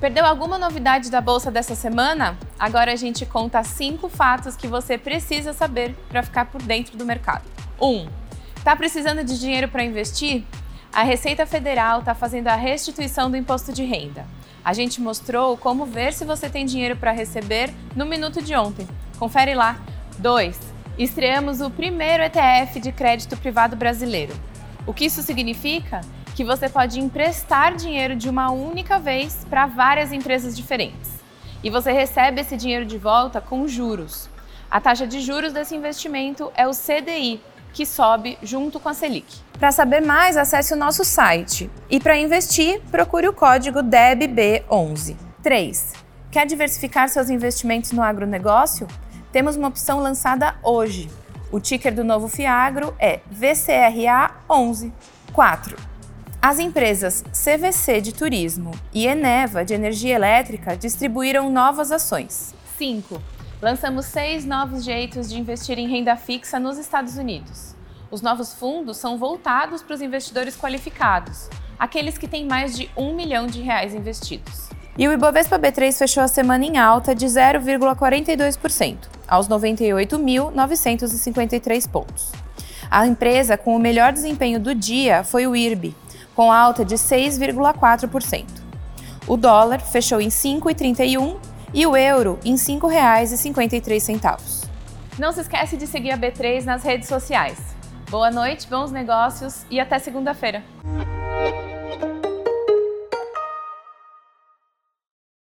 Perdeu alguma novidade da bolsa dessa semana? Agora a gente conta cinco fatos que você precisa saber para ficar por dentro do mercado. 1. Um, tá precisando de dinheiro para investir? A Receita Federal está fazendo a restituição do imposto de renda. A gente mostrou como ver se você tem dinheiro para receber no minuto de ontem. Confere lá. 2. Estreamos o primeiro ETF de crédito privado brasileiro. O que isso significa? Que você pode emprestar dinheiro de uma única vez para várias empresas diferentes. E você recebe esse dinheiro de volta com juros. A taxa de juros desse investimento é o CDI, que sobe junto com a Selic. Para saber mais, acesse o nosso site. E para investir, procure o código DEBB11. 3. Quer diversificar seus investimentos no agronegócio? Temos uma opção lançada hoje. O ticker do novo Fiagro é VCRA11. 4. As empresas CVC de turismo e Eneva de energia elétrica distribuíram novas ações. 5. Lançamos seis novos jeitos de investir em renda fixa nos Estados Unidos. Os novos fundos são voltados para os investidores qualificados, aqueles que têm mais de um milhão de reais investidos. E o Ibovespa B3 fechou a semana em alta de 0,42%, aos 98.953 pontos. A empresa com o melhor desempenho do dia foi o IRB, com alta de 6,4%. O dólar fechou em 5,31 e o euro em R$ 5,53. Não se esquece de seguir a B3 nas redes sociais. Boa noite, bons negócios e até segunda-feira.